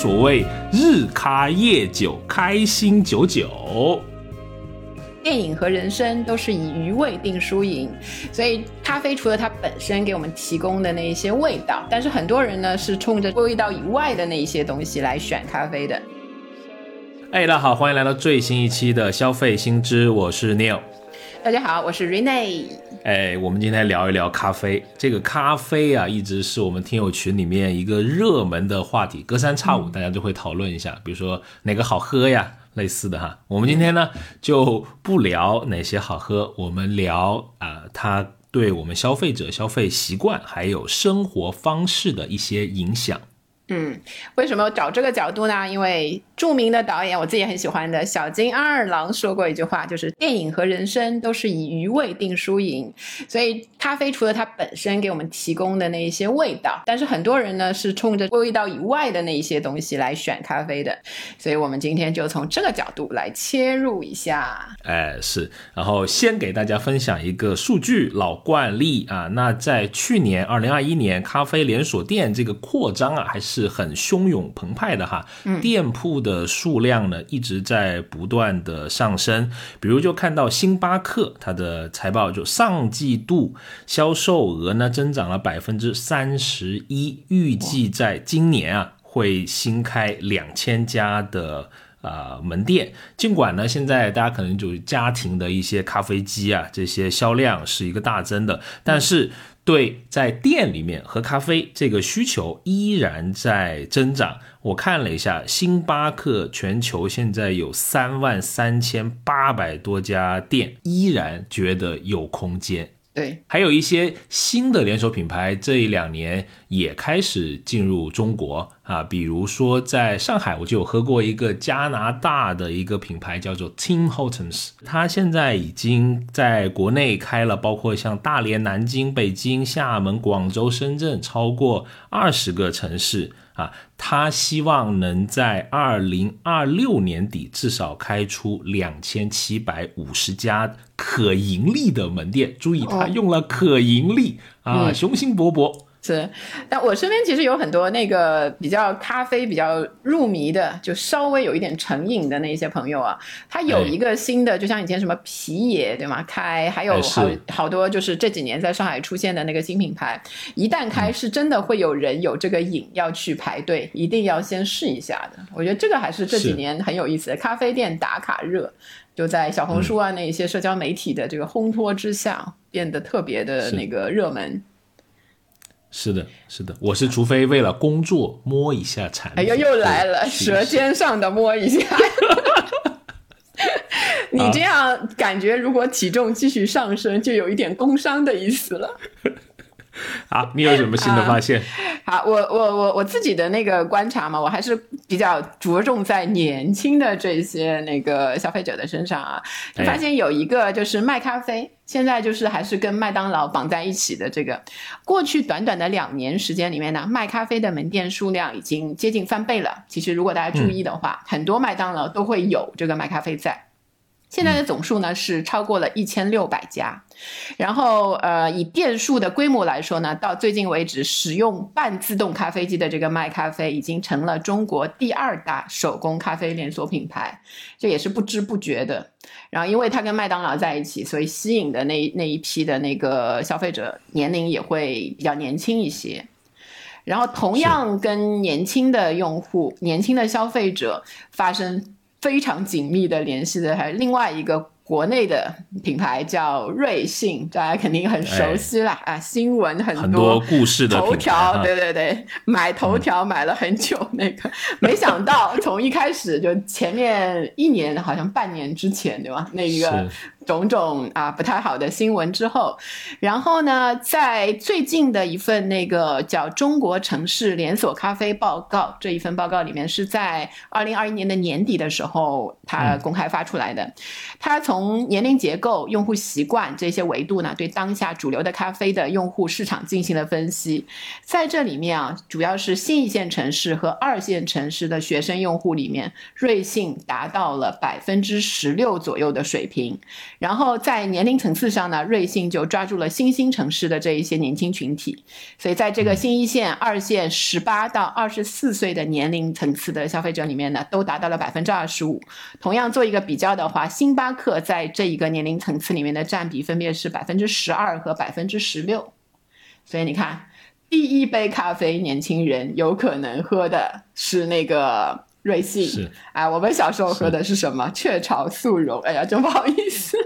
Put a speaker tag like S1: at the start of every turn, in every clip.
S1: 所谓日咖夜酒，开心久久。
S2: 电影和人生都是以余味定输赢，所以咖啡除了它本身给我们提供的那一些味道，但是很多人呢是冲着味道以外的那一些东西来选咖啡的。
S1: 哎，大家好，欢迎来到最新一期的消费新知，我是 Neil。
S2: 大家好，我是 Rene。
S1: 哎，我们今天聊一聊咖啡。这个咖啡啊，一直是我们听友群里面一个热门的话题，隔三差五大家就会讨论一下，比如说哪个好喝呀。类似的哈，我们今天呢就不聊哪些好喝，我们聊啊，它对我们消费者消费习惯还有生活方式的一些影响。
S2: 嗯，为什么找这个角度呢？因为著名的导演，我自己也很喜欢的小津安二郎说过一句话，就是电影和人生都是以余味定输赢。所以咖啡除了它本身给我们提供的那一些味道，但是很多人呢是冲着味道以外的那一些东西来选咖啡的。所以我们今天就从这个角度来切入一下。
S1: 哎，是，然后先给大家分享一个数据，老惯例啊，那在去年二零二一年，咖啡连锁店这个扩张啊，还是。是很汹涌澎湃的哈，店铺的数量呢一直在不断的上升。比如就看到星巴克它的财报，就上季度销售额呢增长了百分之三十一，预计在今年啊会新开两千家的啊门店。尽管呢现在大家可能就家庭的一些咖啡机啊这些销量是一个大增的，但是。对，在店里面喝咖啡这个需求依然在增长。我看了一下，星巴克全球现在有三万三千八百多家店，依然觉得有空间。
S2: 对，
S1: 还有一些新的连锁品牌，这一两年也开始进入中国啊。比如说，在上海，我就有喝过一个加拿大的一个品牌，叫做 Tim Hortons。它现在已经在国内开了，包括像大连、南京、北京、厦门、广州、深圳，超过二十个城市。啊，他希望能在二零二六年底至少开出两千七百五十家可盈利的门店。注意，他用了可盈利啊，雄心勃勃。
S2: 是，但我身边其实有很多那个比较咖啡比较入迷的，就稍微有一点成瘾的那些朋友啊，他有一个新的，就像以前什么皮爷对吗？开还有好好多就是这几年在上海出现的那个新品牌，一旦开是真的会有人有这个瘾要去排队，一定要先试一下的。我觉得这个还是这几年很有意思的咖啡店打卡热，就在小红书啊那一些社交媒体的这个烘托之下，变得特别的那个热门。
S1: 是的，是的，我是除非为了工作摸一下产品，
S2: 哎呀，又来了，舌尖上的摸一下。你这样感觉，如果体重继续上升，就有一点工伤的意思了。
S1: 好，你有什么新的发现？
S2: 好，我我我我自己的那个观察嘛，我还是比较着重在年轻的这些那个消费者的身上啊，就发现有一个就是卖咖啡，现在就是还是跟麦当劳绑在一起的这个，过去短短的两年时间里面呢，卖咖啡的门店数量已经接近翻倍了。其实如果大家注意的话，很多麦当劳都会有这个卖咖啡在。现在的总数呢是超过了一千六百家，然后呃以店数的规模来说呢，到最近为止，使用半自动咖啡机的这个麦咖啡已经成了中国第二大手工咖啡连锁品牌，这也是不知不觉的。然后因为它跟麦当劳在一起，所以吸引的那那一批的那个消费者年龄也会比较年轻一些。然后同样跟年轻的用户、年轻的消费者发生。非常紧密的联系的还有另外一个国内的品牌叫瑞幸，大家肯定很熟悉啦啊，新闻
S1: 很多故事的
S2: 头条，对对对，买头条买了很久那个，没想到从一开始就前面一年好像半年之前对吧？那一个。种种啊不太好的新闻之后，然后呢，在最近的一份那个叫《中国城市连锁咖啡报告》这一份报告里面，是在二零二一年的年底的时候，它公开发出来的。它从年龄结构、用户习惯这些维度呢，对当下主流的咖啡的用户市场进行了分析。在这里面啊，主要是新一线城市和二线城市的学生用户里面，瑞幸达到了百分之十六左右的水平。然后在年龄层次上呢，瑞幸就抓住了新兴城市的这一些年轻群体，所以在这个新一线、二线十八到二十四岁的年龄层次的消费者里面呢，都达到了百分之二十五。同样做一个比较的话，星巴克在这一个年龄层次里面的占比分别是百分之十二和百分之十六。所以你看，第一杯咖啡，年轻人有可能喝的是那个。瑞幸
S1: 是
S2: 啊，我们小时候喝的是什么？雀巢速溶。哎呀，真不好意思。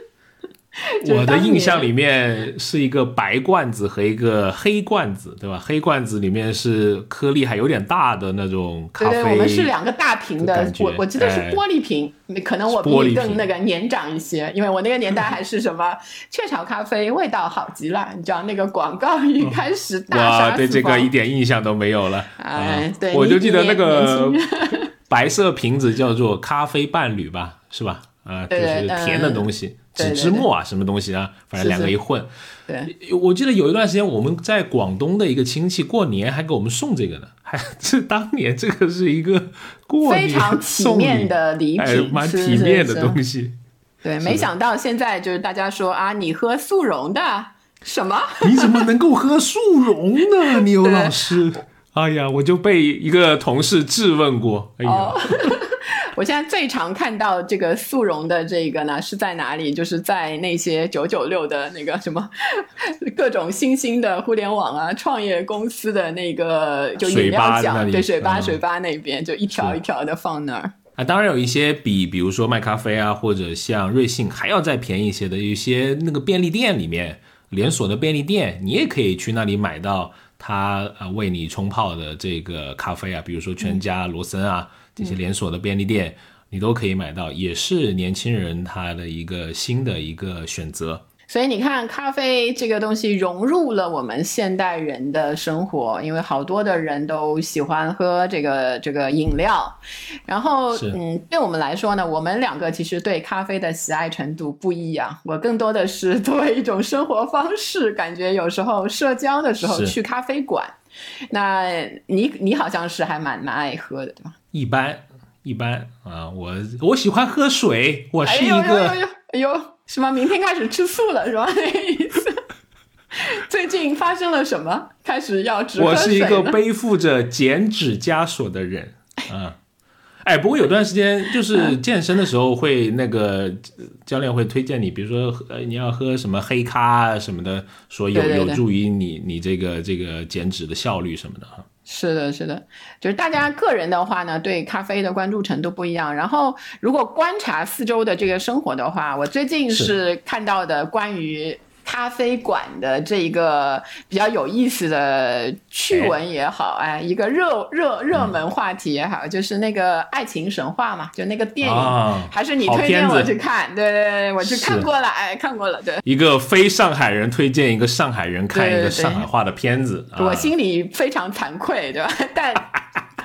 S1: 我的印象里面是一个白罐子和一个黑罐子，对吧？黑罐子里面是颗粒还有点大的那种咖啡。
S2: 对，我们是两个大瓶的，我我记得是玻璃瓶，可能我比你更那个年长一些，因为我那个年代还是什么 雀巢咖啡，味道好极了。你知道那个广告一开始大
S1: 哇，对这个一点印象都没有了。
S2: 哎，对，
S1: 我就记得那个。白色瓶子叫做咖啡伴侣吧，是吧？啊，就是甜的东西，纸之末啊，什么东西啊？反正两个一混。
S2: 对，
S1: 我记得有一段时间我们在广东的一个亲戚过年还给我们送这个呢，还 这当年这个是一个过
S2: 年 非常体面的礼品，
S1: 蛮体面的东西。
S2: 对，没想到现在就是大家说啊，你喝速溶的什么？
S1: 你怎么能够喝速溶呢？牛老师。哎呀，我就被一个同事质问过。哎呀，
S2: 我现在最常看到这个速溶的这个呢，是在哪里？就是在那些九九六的那个什么各种新兴的互联网啊创业公司的那个就饮料奖，对水吧水吧那边就一条一条的放那儿。
S1: 啊，当然有一些比比如说卖咖啡啊，或者像瑞幸还要再便宜一些的，有一些那个便利店里面连锁的便利店，你也可以去那里买到。他呃为你冲泡的这个咖啡啊，比如说全家、罗森啊这些连锁的便利店，你都可以买到，也是年轻人他的一个新的一个选择。
S2: 所以你看，咖啡这个东西融入了我们现代人的生活，因为好多的人都喜欢喝这个这个饮料。然后，嗯，对我们来说呢，我们两个其实对咖啡的喜爱程度不一样。我更多的是作为一种生活方式，感觉有时候社交的时候去咖啡馆。那你你好像是还蛮蛮爱喝的，对吧？
S1: 一般一般啊，我我喜欢喝水，我是一
S2: 个哎呦哎呦。是吗？明天开始吃素了，是吧？那意思。最近发生了什么？开始要只
S1: 我是一个背负着减脂枷锁的人啊！哎，不过有段时间就是健身的时候，会那个教练会推荐你，比如说呃，你要喝什么黑咖啊什么的，说有有助于你你这个这个减脂的效率什么的哈。
S2: 是的，是的，就是大家个人的话呢，对咖啡的关注程度不一样。然后，如果观察四周的这个生活的话，我最近是看到的关于。咖啡馆的这一个比较有意思的趣闻也好，哎，一个热热热门话题也好，就是那个爱情神话嘛，就那个电影，还是你推荐我去看？对对对，我去看过了，哎，看过了，对。
S1: 一个非上海人推荐一个上海人看一个上海话的片子，
S2: 我心里非常惭愧，对吧？但。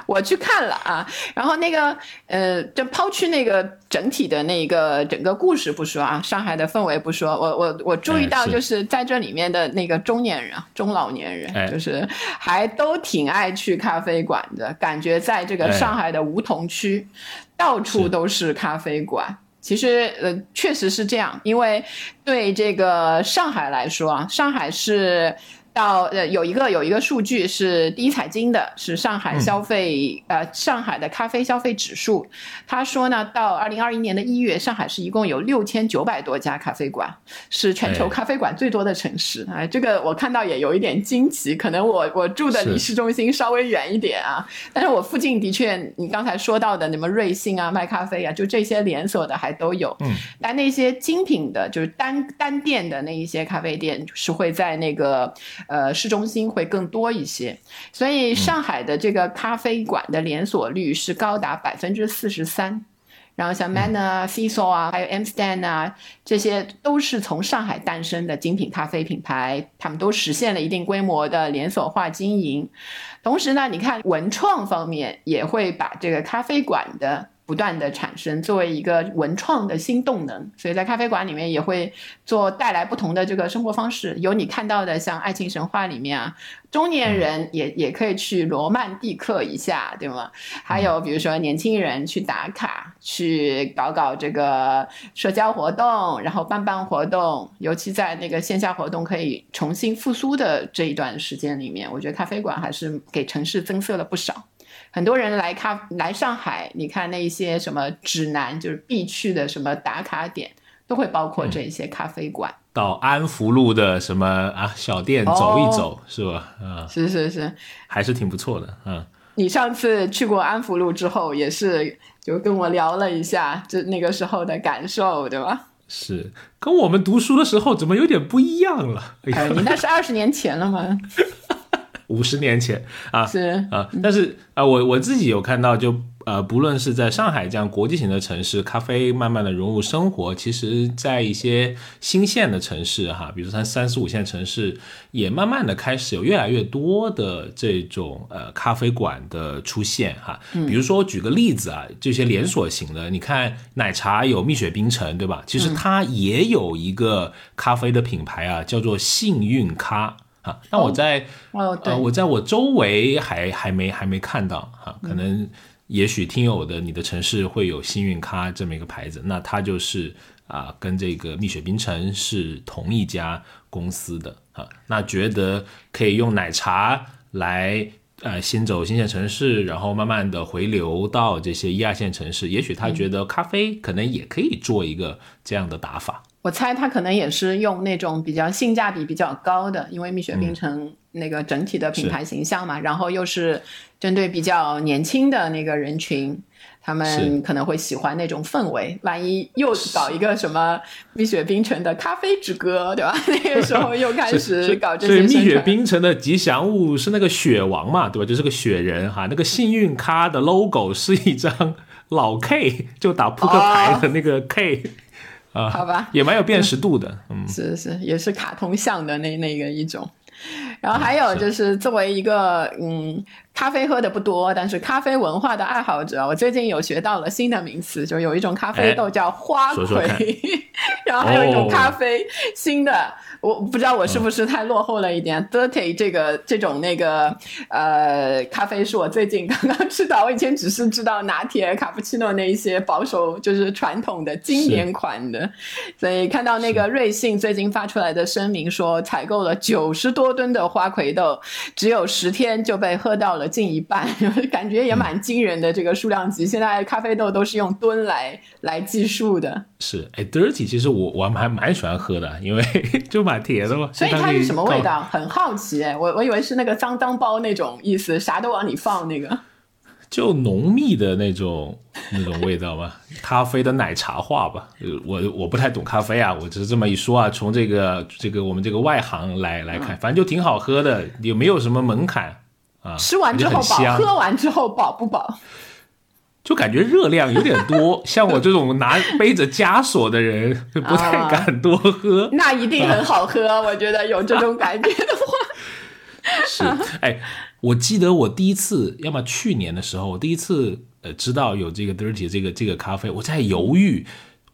S2: 我去看了啊，然后那个呃，就抛去那个整体的那个整个故事不说啊，上海的氛围不说，我我我注意到就是在这里面的那个中年人、中老年人，就是还都挺爱去咖啡馆的，感觉在这个上海的梧桐区，到处都是咖啡馆。其实呃，确实是这样，因为对这个上海来说啊，上海是。到呃有一个有一个数据是第一财经的，是上海消费呃上海的咖啡消费指数。他说呢，到二零二一年的一月，上海市一共有六千九百多家咖啡馆，是全球咖啡馆最多的城市。哎，这个我看到也有一点惊奇，可能我我住的离市中心稍微远一点啊，但是我附近的确你刚才说到的什么瑞幸啊、卖咖啡啊，就这些连锁的还都有。嗯，但那些精品的，就是单单店的那一些咖啡店，是会在那个。呃，市中心会更多一些，所以上海的这个咖啡馆的连锁率是高达百分之四十三。然后像 Manner 啊、c s o 啊，还有 M Stand 啊，这些都是从上海诞生的精品咖啡品牌，他们都实现了一定规模的连锁化经营。同时呢，你看文创方面也会把这个咖啡馆的。不断的产生，作为一个文创的新动能，所以在咖啡馆里面也会做带来不同的这个生活方式。有你看到的像《爱情神话》里面啊，中年人也也可以去罗曼蒂克一下，对吗？还有比如说年轻人去打卡，去搞搞这个社交活动，然后办办活动，尤其在那个线下活动可以重新复苏的这一段时间里面，我觉得咖啡馆还是给城市增色了不少。很多人来咖来上海，你看那些什么指南，就是必去的什么打卡点，都会包括这些咖啡馆。
S1: 到安福路的什么啊小店走一走，是吧？啊，
S2: 是是是，
S1: 还是挺不错的。嗯，
S2: 你上次去过安福路之后，也是就跟我聊了一下，就那个时候的感受，对吧？
S1: 是，跟我们读书的时候怎么有点不一样了？
S2: 哎，你那是二十年前了吗？
S1: 五十年前啊，
S2: 是
S1: 啊，但是啊，我我自己有看到，就呃，不论是在上海这样国际型的城市，咖啡慢慢的融入生活，其实，在一些新线的城市哈，比如说三四五线城市，也慢慢的开始有越来越多的这种呃咖啡馆的出现哈。比如说我举个例子啊，这些连锁型的，你看奶茶有蜜雪冰城对吧？其实它也有一个咖啡的品牌啊，叫做幸运咖。啊，那我在
S2: 呃，
S1: 我在我周围还还没还没看到哈，可能也许听友的你的城市会有幸运咖这么一个牌子，那它就是啊，跟这个蜜雪冰城是同一家公司的啊，那觉得可以用奶茶来呃先走新线城市，然后慢慢的回流到这些一二线城市，也许他觉得咖啡可能也可以做一个这样的打法。
S2: 我猜他可能也是用那种比较性价比比较高的，因为蜜雪冰城那个整体的品牌形象嘛，然后又是针对比较年轻的那个人群，他们可能会喜欢那种氛围。万一又搞一个什么蜜雪冰城的咖啡之歌，对吧？那个时候又 开始搞这些。
S1: 所以蜜雪冰城的吉祥物是那个雪王嘛，对吧？就是个雪人哈。那个幸运咖的 logo 是一张老 K，就打扑克牌的那个 K。啊，
S2: 好吧，
S1: 也蛮有辨识度的，
S2: 嗯，是是，也是卡通像的那那个一种，然后还有就是作为一个嗯。咖啡喝的不多，但是咖啡文化的爱好者，我最近有学到了新的名词，就有一种咖啡豆叫花魁，然后还有一种咖啡新的，我不知道我是不是太落后了一点。Dirty 这个这种那个呃咖啡是我最近刚刚知道，我以前只是知道拿铁、卡布奇诺那一些保守就是传统的经典款的，所以看到那个瑞幸最近发出来的声明说，采购了九十多吨的花魁豆，只有十天就被喝到了。近一半，感觉也蛮惊人的这个数量级。现在咖啡豆都是用吨来来计数的。
S1: 是，哎，dirty，其实我我还蛮喜欢喝的，因为 就蛮甜的嘛。
S2: 所以它是什么味道？很好奇，哎，我我以为是那个脏脏包那种意思，啥都往里放那个。
S1: 就浓密的那种那种味道吧，咖啡的奶茶化吧。我我不太懂咖啡啊，我只是这么一说啊。从这个这个我们这个外行来来看，反正就挺好喝的，也没有什么门槛。啊，
S2: 吃完之后饱，喝完之后饱不饱？
S1: 就感觉热量有点多，像我这种拿背着枷锁的人，不太敢多喝。
S2: 那一定很好喝，我觉得有这种感觉的话。
S1: 是，哎，我记得我第一次，要么去年的时候，我第一次呃知道有这个 dirty 这个这个咖啡，我在犹豫。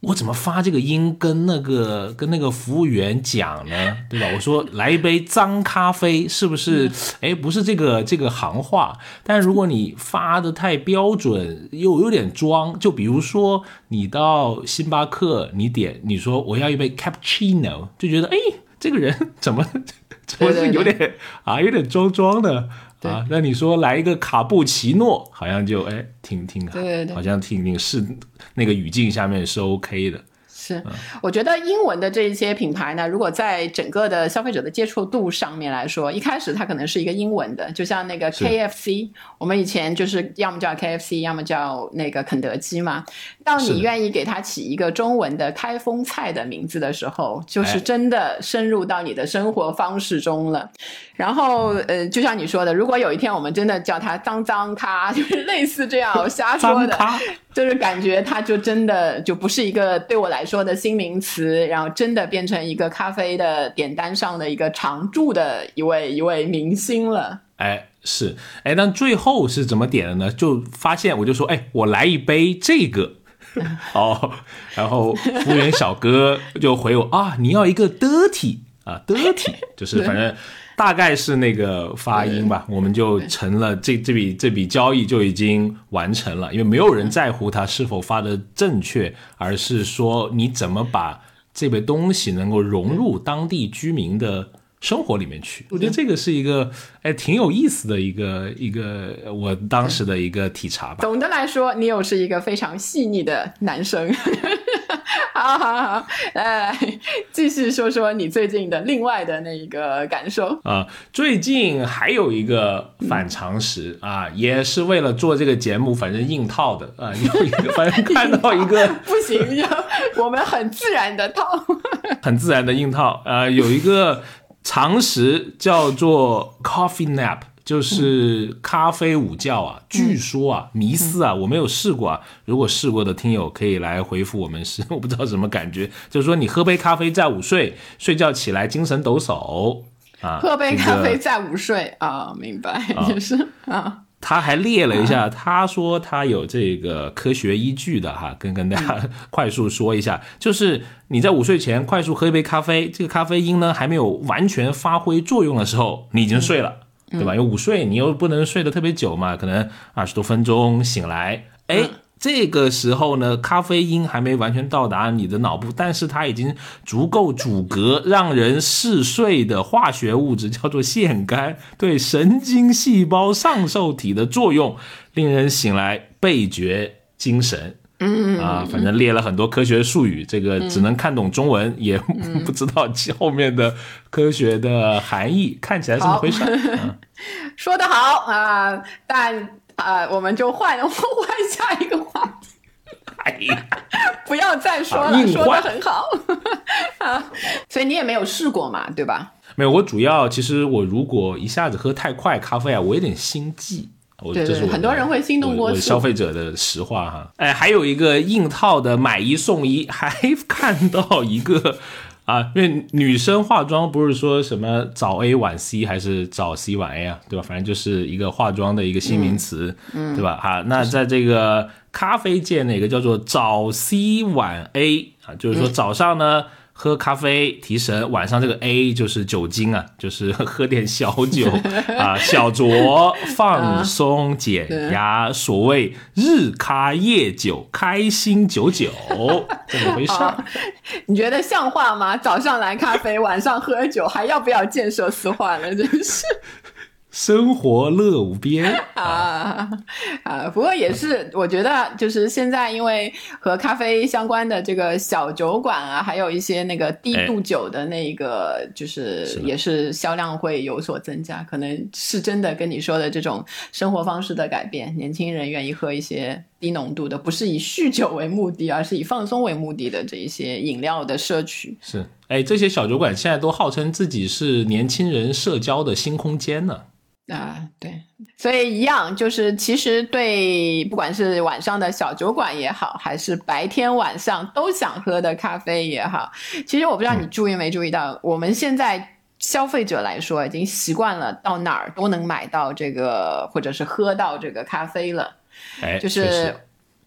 S1: 我怎么发这个音跟那个跟那个服务员讲呢？对吧？我说来一杯脏咖啡，是不是？哎，不是这个这个行话。但如果你发的太标准，又有点装，就比如说你到星巴克，你点你说我要一杯 cappuccino，就觉得哎，这个人怎么 怎么是有点啊，有点装装的。啊，那你说来一个卡布奇诺，好像就哎，挺挺，好像挺挺是那个语境下面是 OK 的。
S2: 是，我觉得英文的这一些品牌呢，如果在整个的消费者的接触度上面来说，一开始它可能是一个英文的，就像那个 KFC，我们以前就是要么叫 KFC，要么叫那个肯德基嘛。当你愿意给它起一个中文的开封菜的名字的时候，就是真的深入到你的生活方式中了。然后，呃，就像你说的，如果有一天我们真的叫它“脏脏咖”，就是类似这样瞎说的，就是感觉它就真的就不是一个对我来说说的新名词，然后真的变成一个咖啡的点单上的一个常驻的一位一位明星了。
S1: 哎，是，哎，但最后是怎么点的呢？就发现我就说，哎，我来一杯这个，哦，然后服务员小哥就回我啊，你要一个 dirty 啊，dirty，就是反正大概是那个发音吧，我们就成了这这笔这笔交易就已经完成了，因为没有人在乎它是否发的正确，而是说你怎么把这个东西能够融入当地居民的。生活里面去，我觉得这个是一个哎挺有意思的一个一个我当时的一个体察吧。
S2: 总的来说，你又是一个非常细腻的男生。好 好好，来继续说说你最近的另外的那一个感受
S1: 啊。最近还有一个反常识啊，也是为了做这个节目，反正硬套的啊。有一个，反正看到一个
S2: 不行，要我们很自然的套，
S1: 很自然的硬套啊。有一个。常识叫做 coffee nap，就是咖啡午觉啊。据说啊，迷思啊，我没有试过啊。如果试过的听友可以来回复我们，是 我不知道什么感觉。就是说你喝杯咖啡再午睡，睡觉起来精神抖擞啊。
S2: 喝杯咖啡再午睡啊，明白就是啊。
S1: 他还列了一下，他说他有这个科学依据的哈，跟跟大家 快速说一下，就是你在午睡前快速喝一杯咖啡，这个咖啡因呢还没有完全发挥作用的时候，你已经睡了，对吧？因为午睡你又不能睡得特别久嘛，可能二十多分钟醒来，哎。这个时候呢，咖啡因还没完全到达你的脑部，但是它已经足够阻隔让人嗜睡的化学物质，叫做腺苷，对神经细胞上受体的作用，令人醒来倍觉精神。
S2: 嗯
S1: 啊，反正列了很多科学术语，这个只能看懂中文，也 不知道后面的科学的含义，看起来怎么回事？
S2: 说得好啊，但。啊，我们就换 换下一个话题。
S1: 哎呀，
S2: 不要再说了，说的很好。啊，所以你也没有试过嘛，对吧？
S1: 没有，我主要其实我如果一下子喝太快咖啡啊，我有点心悸。我这是
S2: 很多人会心动过
S1: 消费者的实话哈。哎，还有一个硬套的买一送一，还看到一个。啊，因为女生化妆不是说什么早 A 晚 C 还是早 C 晚 A 啊，对吧？反正就是一个化妆的一个新名词，嗯对吧？哈，那在这个咖啡界，那个叫做早 C 晚 A 啊，就是说早上呢。喝咖啡提神，晚上这个 A 就是酒精啊，就是喝点小酒 啊，小酌放松减压，所谓日咖夜酒，开心九九，怎么回事？
S2: 你觉得像话吗？早上来咖啡，晚上喝酒，还要不要建设四化了？真是。
S1: 生活乐无边
S2: 啊啊！不过也是，我觉得就是现在，因为和咖啡相关的这个小酒馆啊，还有一些那个低度酒的那个，就是也是销量会有所增加。可能是真的跟你说的这种生活方式的改变，年轻人愿意喝一些低浓度的，不是以酗酒为目的，而是以放松为目的的这一些饮料的摄取。
S1: 是，哎，这些小酒馆现在都号称自己是年轻人社交的新空间呢。
S2: 啊，对，所以一样，就是其实对，不管是晚上的小酒馆也好，还是白天晚上都想喝的咖啡也好，其实我不知道你注意没注意到，我们现在消费者来说，已经习惯了到哪儿都能买到这个，或者是喝到这个咖啡了，
S1: 哎，
S2: 就是。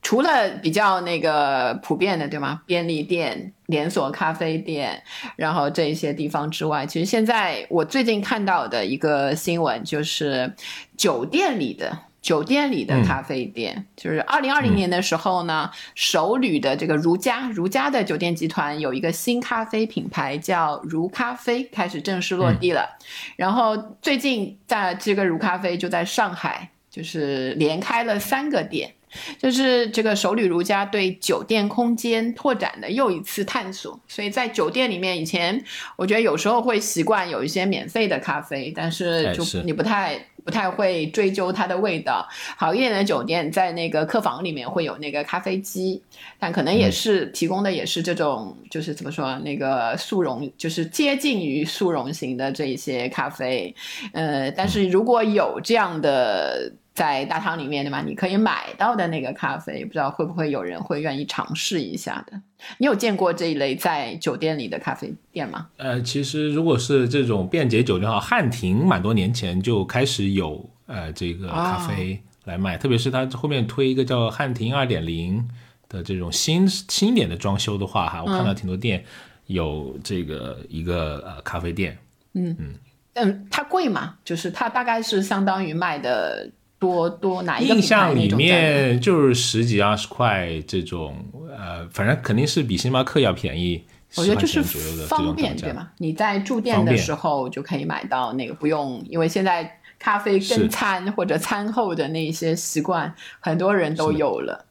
S2: 除了比较那个普遍的，对吗？便利店、连锁咖啡店，然后这一些地方之外，其实现在我最近看到的一个新闻就是酒店里的酒店里的咖啡店，就是二零二零年的时候呢，首旅的这个如家如家的酒店集团有一个新咖啡品牌叫如咖啡，开始正式落地了。然后最近在这个如咖啡就在上海，就是连开了三个店。就是这个首旅如家对酒店空间拓展的又一次探索，所以在酒店里面，以前我觉得有时候会习惯有一些免费的咖啡，但是就你不太不太会追究它的味道。好一点的酒店在那个客房里面会有那个咖啡机，但可能也是提供的也是这种，就是怎么说那个速溶，就是接近于速溶型的这一些咖啡。呃，但是如果有这样的。在大堂里面对吧？你可以买到的那个咖啡，不知道会不会有人会愿意尝试一下的？你有见过这一类在酒店里的咖啡店吗？
S1: 呃，其实如果是这种便捷酒店哈，汉庭蛮多年前就开始有呃这个咖啡来卖，特别是它后面推一个叫汉庭二点零的这种新新点的装修的话哈，我看到挺多店有这个一个呃咖啡店。
S2: 嗯嗯嗯，它贵吗？就是它大概是相当于卖的。多多哪一
S1: 个印象里面就是十几二十块这种，呃，反正肯定是比星巴克要便宜。
S2: 我觉得就是方便，对吗？你在住店的时候就可以买到那个，不用，因为现在咖啡跟餐或者餐后的那些习惯，很多人都有了。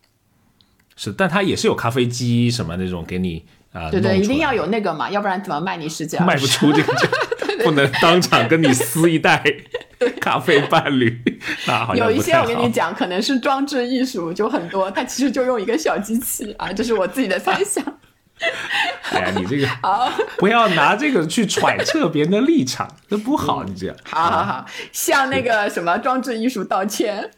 S1: 是，但它也是有咖啡机什么那种给你啊。
S2: 对对，一定要有那个嘛，要不然怎么卖你十几？
S1: 卖不出这个，不能当场跟你撕一袋。咖啡伴侣，
S2: 有一些我跟你讲，可能是装置艺术，就很多，它其实就用一个小机器啊，这是我自己的猜想。
S1: 哎呀，你这个不要拿这个去揣测别人的立场，这不好。你这样，
S2: 好好好，向那个什么装置艺术道歉。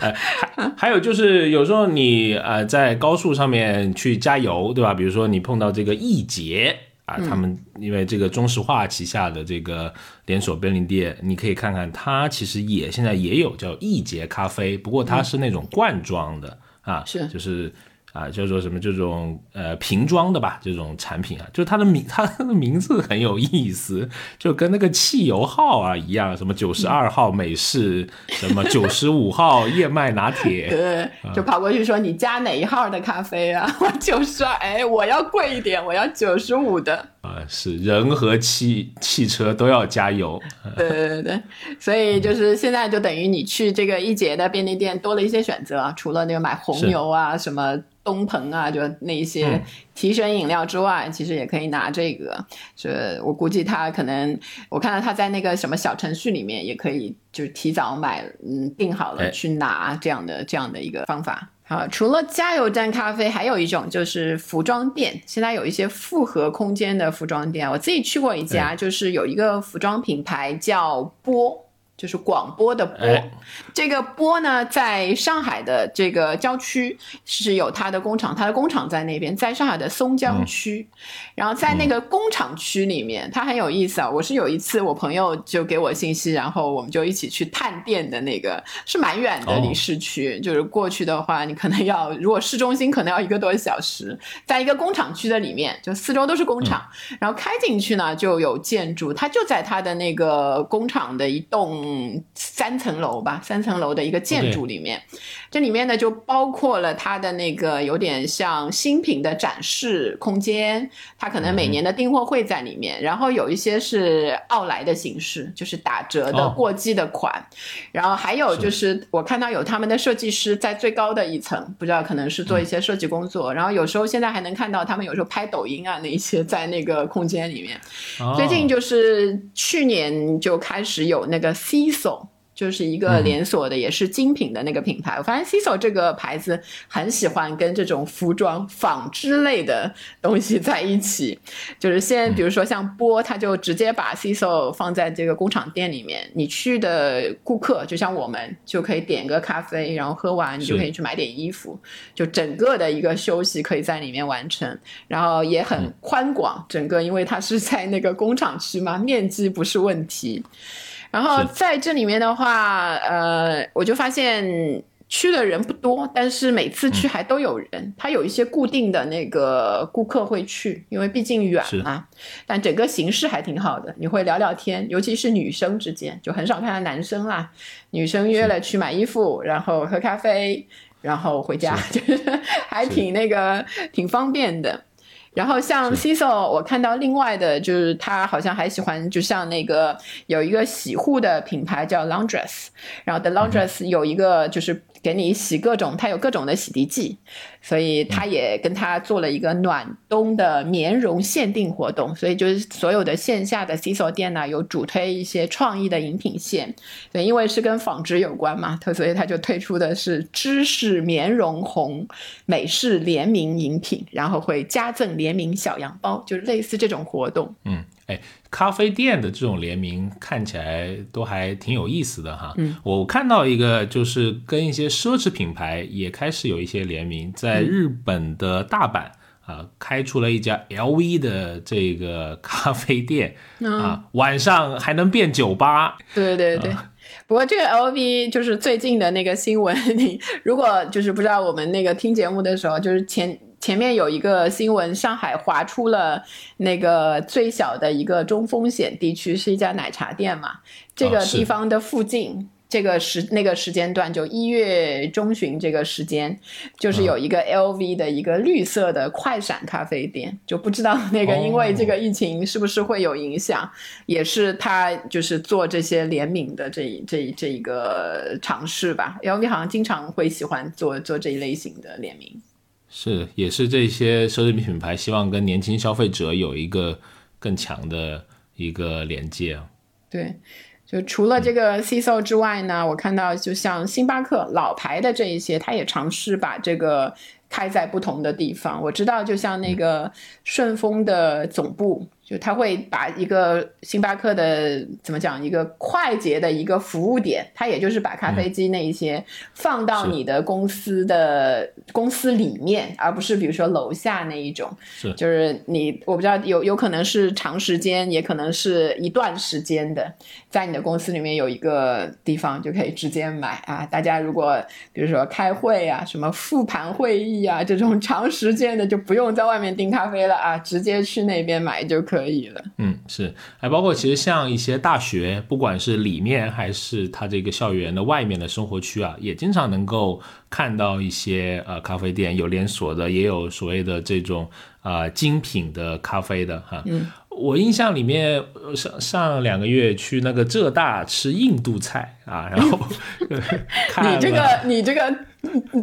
S1: 哎，还还有就是有时候你呃在高速上面去加油，对吧？比如说你碰到这个易捷。啊，他们因为这个中石化旗下的这个连锁便利店，你可以看看，它其实也现在也有叫易捷咖啡，不过它是那种罐装的啊，
S2: 是
S1: 就是。啊，叫做什么这种呃瓶装的吧，这种产品啊，就它的名，它的名字很有意思，就跟那个汽油号啊一样，什么九十二号美式，什么九十五号燕麦拿铁，
S2: 对，就跑过去说你加哪一号的咖啡啊？我九十二，哎，我要贵一点，我要九十五的。
S1: 啊，是人和汽汽车都要加油。
S2: 对对对对，所以就是现在就等于你去这个一节的便利店多了一些选择，除了那个买红牛啊什么。东鹏啊，就那一些提神饮料之外，其实也可以拿这个。是我估计他可能，我看到他在那个什么小程序里面也可以，就是提早买，嗯，订好了去拿这样的这样的一个方法。好，除了加油站咖啡，还有一种就是服装店。现在有一些复合空间的服装店，我自己去过一家，就是有一个服装品牌叫波。就是广播的播，这个播呢，在上海的这个郊区是有它的工厂，它的工厂在那边，在上海的松江区。然后在那个工厂区里面，它很有意思啊。我是有一次我朋友就给我信息，然后我们就一起去探店的那个，是蛮远的，离市区。就是过去的话，你可能要如果市中心可能要一个多小时，在一个工厂区的里面，就四周都是工厂，然后开进去呢就有建筑，它就在它的那个工厂的一栋。嗯，三层楼吧，三层楼的一个建筑里面，这里面呢就包括了它的那个有点像新品的展示空间，它可能每年的订货会在里面，然后有一些是奥莱的形式，就是打折的过季的款，然后还有就是我看到有他们的设计师在最高的一层，不知道可能是做一些设计工作，然后有时候现在还能看到他们有时候拍抖音啊那些在那个空间里面，最近就是去年就开始有那个 CISO 就是一个连锁的，也是精品的那个品牌。我发现 CISO 这个牌子很喜欢跟这种服装纺织类的东西在一起。就是现在，比如说像波，他就直接把 CISO 放在这个工厂店里面。你去的顾客，就像我们，就可以点个咖啡，然后喝完你就可以去买点衣服，就整个的一个休息可以在里面完成。然后也很宽广，整个因为它是在那个工厂区嘛，面积不是问题。然后在这里面的话，呃，我就发现去的人不多，但是每次去还都有人。他有一些固定的那个顾客会去，因为毕竟远嘛。但整个形式还挺好的，你会聊聊天，尤其是女生之间，就很少看到男生啦。女生约了去买衣服，然后喝咖啡，然后回家，就 是还挺那个挺方便的。然后像 CISO，我看到另外的就是他好像还喜欢，就像那个有一个洗护的品牌叫 Laundress，然后 The Laundress 有一个就是。给你洗各种，它有各种的洗涤剂，所以它也跟它做了一个暖冬的棉绒限定活动，所以就是所有的线下的 CISO 店呢，有主推一些创意的饮品线，对，因为是跟纺织有关嘛，它所以它就推出的是芝士棉绒红美式联名饮品，然后会加赠联名小羊包，就是类似这种活动，
S1: 嗯。哎，咖啡店的这种联名看起来都还挺有意思的哈。嗯，我看到一个就是跟一些奢侈品牌也开始有一些联名，在日本的大阪啊，开出了一家 LV 的这个咖啡店啊，晚上还能变酒吧。
S2: 对对对。不过这个 LV 就是最近的那个新闻，你如果就是不知道我们那个听节目的时候，就是前前面有一个新闻，上海划出了那个最小的一个中风险地区，是一家奶茶店嘛，这个地方的附近。这个时那个时间段就一月中旬这个时间，就是有一个 LV 的一个绿色的快闪咖啡店，就不知道那个因为这个疫情是不是会有影响，也是他就是做这些联名的这这这一个尝试吧。LV 好像经常会喜欢做做这一类型的联名，
S1: 是也是这些奢侈品品牌希望跟年轻消费者有一个更强的一个连接。
S2: 对。就除了这个 C o 之外呢，我看到就像星巴克老牌的这一些，它也尝试把这个开在不同的地方。我知道，就像那个顺丰的总部。就他会把一个星巴克的怎么讲一个快捷的一个服务点，他也就是把咖啡机那一些放到你的公司的公司里面，而不是比如说楼下那一种。
S1: 是，
S2: 就是你我不知道有有可能是长时间，也可能是一段时间的，在你的公司里面有一个地方就可以直接买啊。大家如果比如说开会啊，什么复盘会议啊这种长时间的，就不用在外面订咖啡了啊，直接去那边买就可以。可以了，
S1: 嗯，是，还包括其实像一些大学，不管是里面还是它这个校园的外面的生活区啊，也经常能够看到一些呃咖啡店，有连锁的，也有所谓的这种啊精品的咖啡的哈。嗯，我印象里面上上两个月去那个浙大吃印度菜啊，然后
S2: 你这个你这个。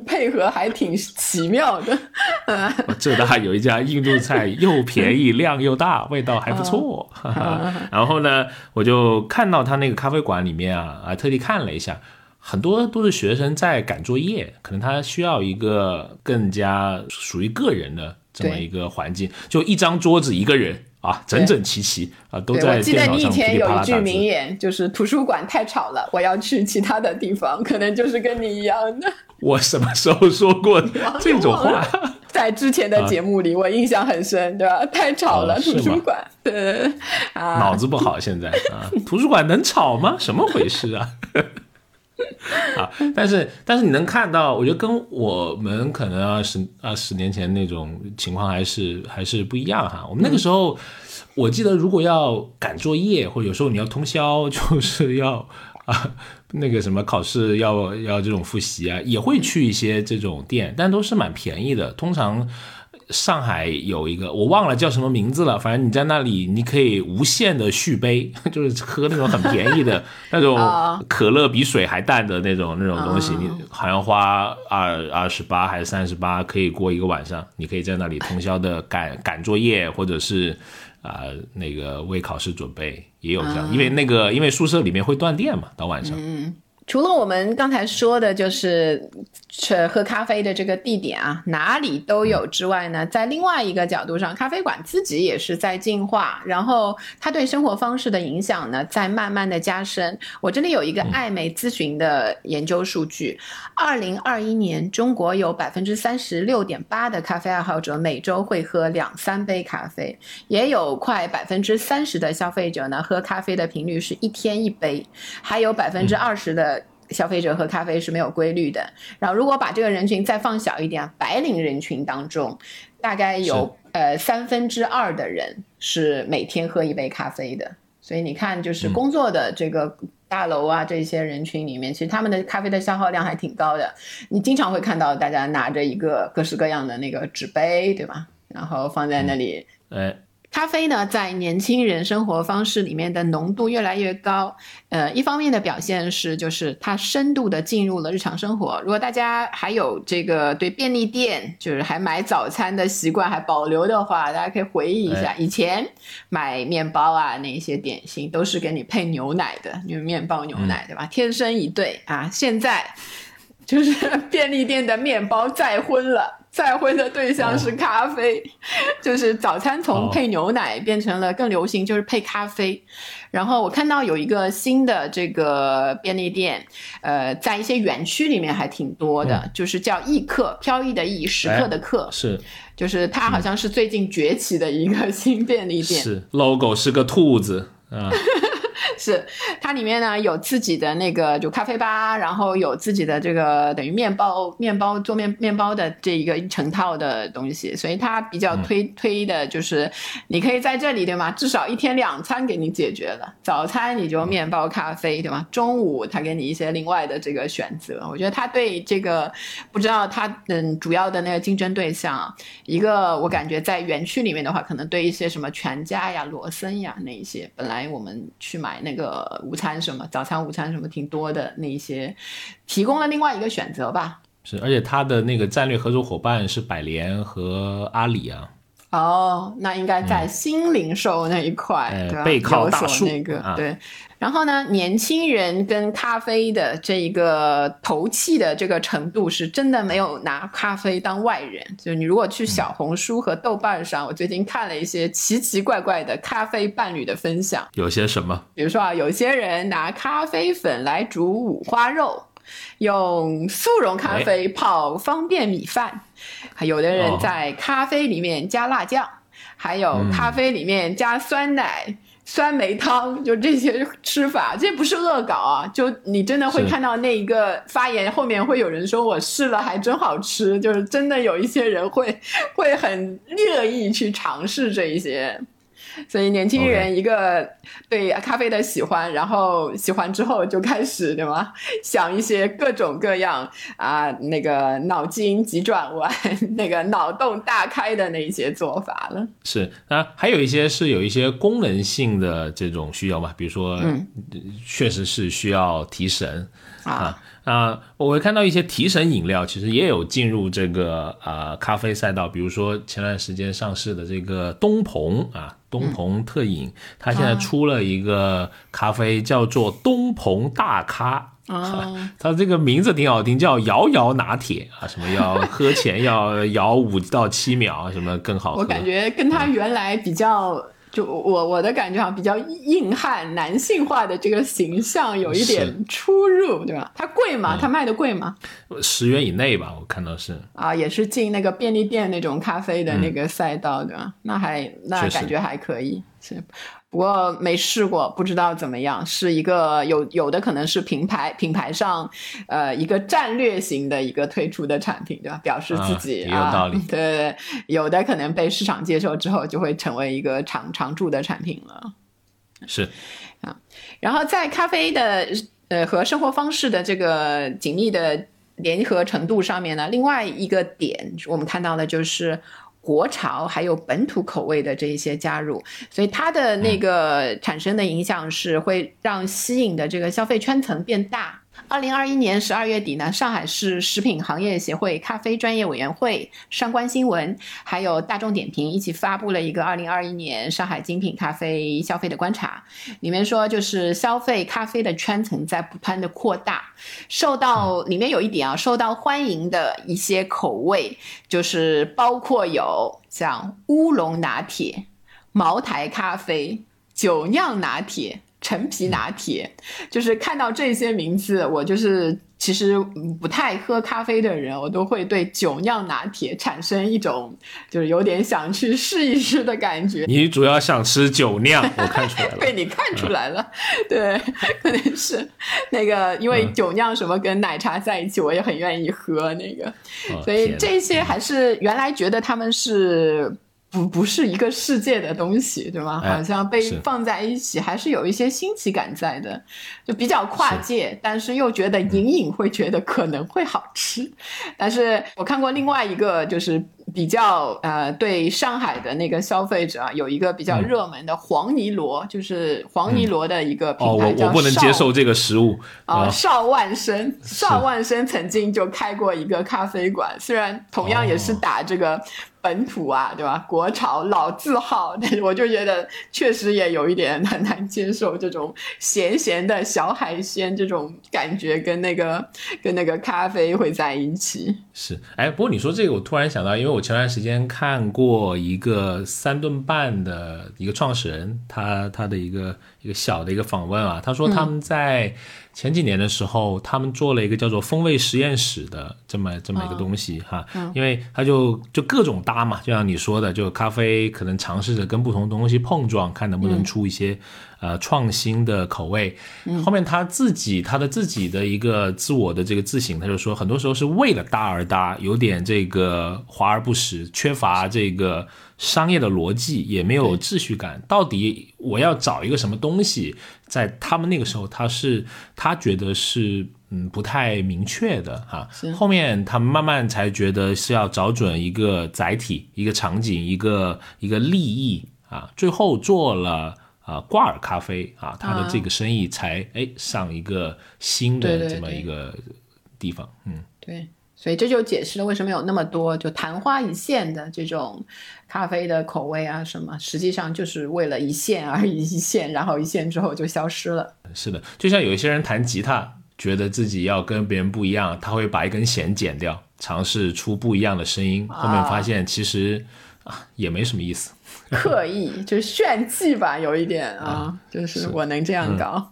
S2: 配合还挺奇妙的。
S1: 浙大有一家印度菜，又便宜，量又大，味道还不错。然后呢，我就看到他那个咖啡馆里面啊，啊，特地看了一下，很多都是学生在赶作业，可能他需要一个更加属于个人的这么一个环境，就一张桌子一个人。啊，整整齐齐啊，都在
S2: 我记得你以前有一句名言，就是图书馆太吵了，我要去其他的地方，可能就是跟你一样的。
S1: 我什么时候说过这种话？
S2: 在之前的节目里，我印象很深，对吧？太吵了，图书馆。对啊，
S1: 脑子不好，现在啊，图书馆能吵吗？什么回事啊？啊，但是但是你能看到，我觉得跟我们可能二十二十年前那种情况还是还是不一样哈。我们那个时候，我记得如果要赶作业，或者有时候你要通宵，就是要啊那个什么考试要要这种复习啊，也会去一些这种店，但都是蛮便宜的，通常。上海有一个我忘了叫什么名字了，反正你在那里你可以无限的续杯，就是喝那种很便宜的 那种可乐，比水还淡的那种那种东西，你好像花二二十八还是三十八可以过一个晚上，你可以在那里通宵的赶 赶作业，或者是啊那个为考试准备，也有这样，因为那个因为宿舍里面会断电嘛，到晚上。
S2: 除了我们刚才说的，就是去喝咖啡的这个地点啊，哪里都有之外呢，在另外一个角度上，咖啡馆自己也是在进化，然后它对生活方式的影响呢，在慢慢的加深。我这里有一个艾美咨询的研究数据，二零二一年中国有百分之三十六点八的咖啡爱好者每周会喝两三杯咖啡，也有快百分之三十的消费者呢喝咖啡的频率是一天一杯，还有百分之二十的。消费者喝咖啡是没有规律的。然后，如果把这个人群再放小一点，白领人群当中，大概有呃三分之二的人是每天喝一杯咖啡的。所以你看，就是工作的这个大楼啊，这些人群里面，其实他们的咖啡的消耗量还挺高的。你经常会看到大家拿着一个各式各样的那个纸杯，对吧？然后放在那里，
S1: 哎。
S2: 咖啡呢，在年轻人生活方式里面的浓度越来越高。呃，一方面的表现是，就是它深度的进入了日常生活。如果大家还有这个对便利店，就是还买早餐的习惯还保留的话，大家可以回忆一下，以前买面包啊，那些点心都是给你配牛奶的，就是面包牛奶，对吧？天生一对啊。现在。就是 便利店的面包再婚了，再婚的对象是咖啡，就是早餐从配牛奶变成了更流行，就是配咖啡。然后我看到有一个新的这个便利店，呃，在一些园区里面还挺多的，就是叫易客，飘逸的逸，时刻的刻，
S1: 是，
S2: 就是它好像是最近崛起的一个新便利店，
S1: 是 logo 是个兔子啊。
S2: 是，它里面呢有自己的那个就咖啡吧，然后有自己的这个等于面包面包做面面包的这一个一成套的东西，所以它比较推推的就是你可以在这里对吗？至少一天两餐给你解决了，早餐你就面包咖啡对吗？中午他给你一些另外的这个选择，我觉得他对这个不知道他嗯主要的那个竞争对象，一个我感觉在园区里面的话，可能对一些什么全家呀、罗森呀那一些，本来我们去买那。那个午餐什么，早餐、午餐什么挺多的，那一些提供了另外一个选择吧。
S1: 是，而且他的那个战略合作伙伴是百联和阿里啊。
S2: 哦，那应该在新零售那一块，对吧？
S1: 背靠大树
S2: 那个，对。然后呢，年轻人跟咖啡的这一个投契的这个程度，是真的没有拿咖啡当外人。就你如果去小红书和豆瓣上，我最近看了一些奇奇怪怪的咖啡伴侣的分享。
S1: 有些什么？
S2: 比如说啊，有些人拿咖啡粉来煮五花肉，用速溶咖啡泡方便米饭。还有的人在咖啡里面加辣酱，还有咖啡里面加酸奶、酸梅汤，就这些吃法，这不是恶搞啊！就你真的会看到那一个发言后面会有人说我试了还真好吃，就是真的有一些人会会很乐意去尝试这一些。所以年轻人一个对咖啡的喜欢，然后喜欢之后就开始对吗？想一些各种各样啊，那个脑筋急转弯，那个脑洞大开的那一些做法了。
S1: 是那还有一些是有一些功能性的这种需要嘛？比如说，确实是需要提神啊。啊，我会看到一些提神饮料，其实也有进入这个啊咖啡赛道。比如说前段时间上市的这个东鹏啊，东鹏特饮，它现在出了一个咖啡，叫做东鹏大咖。啊，它这个名字挺好听，叫摇摇拿铁啊，什么要喝前要 摇五到七秒，什么更好喝。
S2: 我感觉跟它原来比较。就我我的感觉啊，比较硬汉、男性化的这个形象有一点出入，对吧？它贵吗？它卖的贵吗？
S1: 十元以内吧，我看到是。
S2: 啊，也是进那个便利店那种咖啡的那个赛道，对吧？那还那感觉还可以，是。不过没试过，不知道怎么样。是一个有有的可能是品牌品牌上，呃，一个战略型的一个推出的产品，对吧？表示自己
S1: 也有道理。
S2: 对，有的可能被市场接受之后，就会成为一个常常驻的产品了。
S1: 是
S2: 啊，然后在咖啡的呃和生活方式的这个紧密的联合程度上面呢，另外一个点我们看到的就是。国潮还有本土口味的这一些加入，所以它的那个产生的影响是会让吸引的这个消费圈层变大。二零二一年十二月底呢，上海市食品行业协会咖啡专业委员会、上官新闻还有大众点评一起发布了一个二零二一年上海精品咖啡消费的观察，里面说就是消费咖啡的圈层在不断的扩大，受到里面有一点啊，受到欢迎的一些口味就是包括有像乌龙拿铁、茅台咖啡、酒酿拿铁。陈皮拿铁，就是看到这些名字，我就是其实不太喝咖啡的人，我都会对酒酿拿铁产生一种就是有点想去试一试的感觉。
S1: 你主要想吃酒酿，我看出来了。
S2: 被你看出来了，对，可能是那个因为酒酿什么跟奶茶在一起，我也很愿意喝那个，所以这些还是原来觉得他们是。不不是一个世界的东西，对吗？好像被放在一起，还是有一些新奇感在的，就比较跨界，但是又觉得隐隐会觉得可能会好吃。但是我看过另外一个，就是比较呃，对上海的那个消费者啊，有一个比较热门的黄泥螺，就是黄泥螺的一个品牌
S1: 叫。哦，我我不能接受这个食物
S2: 啊。邵万生，邵万生曾经就开过一个咖啡馆，虽然同样也是打这个。本土啊，对吧？国潮老字号，但是我就觉得确实也有一点很难接受这种咸咸的小海鲜这种感觉，跟那个跟那个咖啡会在一起。
S1: 是，哎，不过你说这个，我突然想到，因为我前段时间看过一个三顿半的一个创始人，他他的一个一个小的一个访问啊，他说他们在。前几年的时候，他们做了一个叫做“风味实验室”的这么这么一个东西哈，因为他就就各种搭嘛，就像你说的，就咖啡可能尝试着跟不同东西碰撞，看能不能出一些呃创新的口味。后面他自己他的自己的一个自我的这个自省，他就说，很多时候是为了搭而搭，有点这个华而不实，缺乏这个。商业的逻辑也没有秩序感，到底我要找一个什么东西，在他们那个时候，他是他觉得是嗯不太明确的哈。后面他们慢慢才觉得是要找准一个载体、一个场景、一个一个利益啊，最后做了啊挂耳咖啡啊，它的这个生意才哎上一个新的这么一个地方，嗯，
S2: 对。所以这就解释了为什么有那么多就昙花一现的这种咖啡的口味啊什么，实际上就是为了一现而一现，然后一现之后就消失了。
S1: 是的，就像有一些人弹吉他，觉得自己要跟别人不一样，他会把一根弦剪掉，尝试出不一样的声音，后面发现其实啊也没什么意思，
S2: 刻意 就是炫技吧，有一点啊，就是我能这样搞，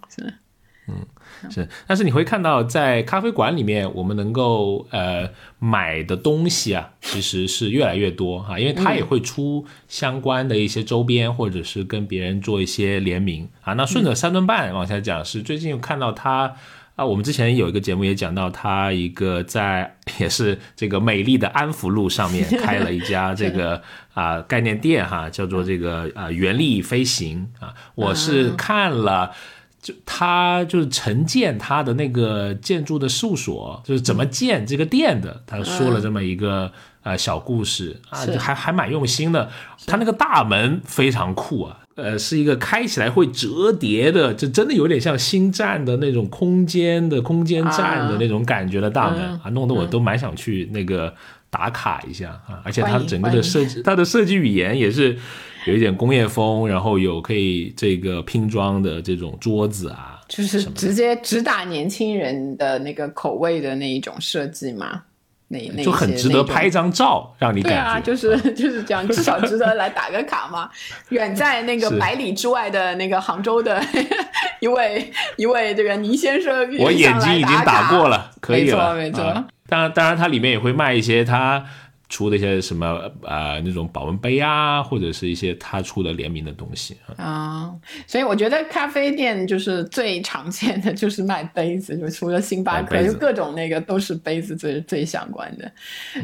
S1: 嗯。是，但是你会看到，在咖啡馆里面，我们能够呃买的东西啊，其实是越来越多哈，因为它也会出相关的一些周边，或者是跟别人做一些联名啊。那顺着三顿半往下讲，是最近看到他啊，我们之前有一个节目也讲到他一个在也是这个美丽的安福路上面开了一家这个 啊概念店哈，叫做这个啊原力飞行啊，我是看了。就他就是承建他的那个建筑的事务所，就是怎么建这个店的，他说了这么一个呃小故事啊，还还蛮用心的。他那个大门非常酷啊，呃，是一个开起来会折叠的，就真的有点像星战的那种空间的空间站的那种感觉的大门啊，弄得我都蛮想去那个打卡一下啊。而且它整个的设计，它的设计语言也是。有一点工业风，然后有可以这个拼装的这种桌子啊，
S2: 就是直接直打年轻人的那个口味的那一种设计嘛，那那
S1: 就很值得拍一张照，让你感觉，对
S2: 啊，就是 就是这样，至少值得来打个卡嘛。远在那个 百里之外的那个杭州的 一位一位这个倪先生，
S1: 我眼睛已经打过了，可以
S2: 了，没错没错。
S1: 当然当然，它里面也会卖一些它。出的一些什么呃那种保温杯啊，或者是一些他出的联名的东西
S2: 啊，所以我觉得咖啡店就是最常见的就是卖杯子，就除了星巴克，就各种那个都是杯子最最相关的。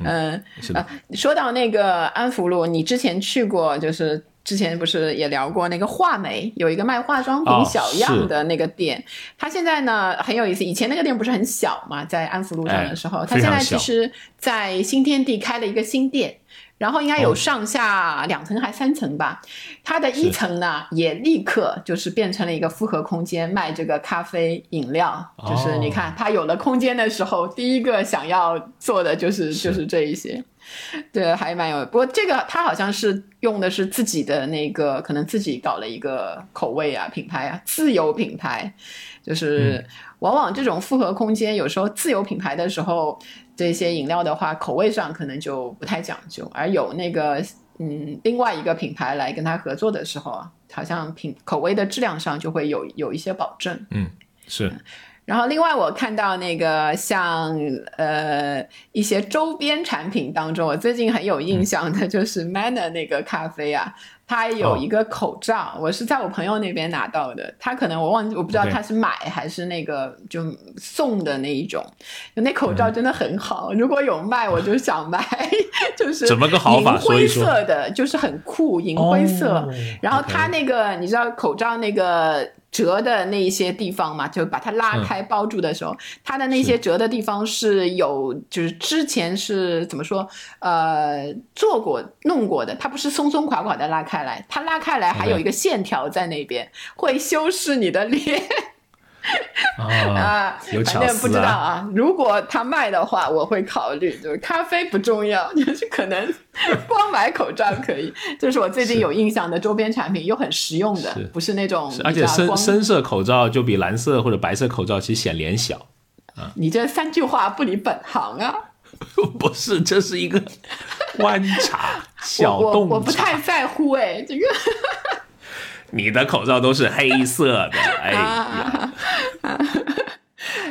S2: 嗯，
S1: 啊，
S2: 说到那个安福路，你之前去过就是。之前不是也聊过那个画眉有一个卖化妆品小样的那个店，它现在呢很有意思。以前那个店不是很小嘛，在安福路上的时候，它现在其实在新天地开了一个新店，然后应该有上下两层还三层吧。它的一层呢也立刻就是变成了一个复合空间，卖这个咖啡饮料。就是你看它有了空间的时候，第一个想要做的就是就是这一些。对，还蛮有。不过这个它好像是用的是自己的那个，可能自己搞了一个口味啊、品牌啊，自有品牌。就是往往这种复合空间，有时候自有品牌的时候，这些饮料的话，口味上可能就不太讲究。而有那个嗯，另外一个品牌来跟他合作的时候，好像品口味的质量上就会有有一些保证。
S1: 嗯，是。
S2: 然后，另外我看到那个像呃一些周边产品当中，我最近很有印象的就是 Manner 那个咖啡啊，它有一个口罩，我是在我朋友那边拿到的。他可能我忘记，我不知道他是买还是那个就送的那一种。那口罩真的很好，如果有卖我就想买，就是
S1: 怎么个好法？
S2: 银灰色的，就是很酷，银灰色。然后它那个你知道口罩那个。折的那一些地方嘛，就把它拉开包住的时候，它的那些折的地方是有，就是之前是怎么说，呃，做过弄过的，它不是松松垮垮的拉开来，它拉开来还有一个线条在那边，会修饰你的脸。
S1: 啊，有巧
S2: 思啊！不知道啊，如果他卖的话，我会考虑。就是咖啡不重要，就是可能 光买口罩可以。这是我最近有印象的周边产品，又很实用的，不是那种。
S1: 而且深深色口罩就比蓝色或者白色口罩其实显脸小
S2: 啊。你这三句话不离本行啊！
S1: 不是，这是一个观察小
S2: 动我不太在乎哎，这个。
S1: 你的口罩都是黑色的，哎呀。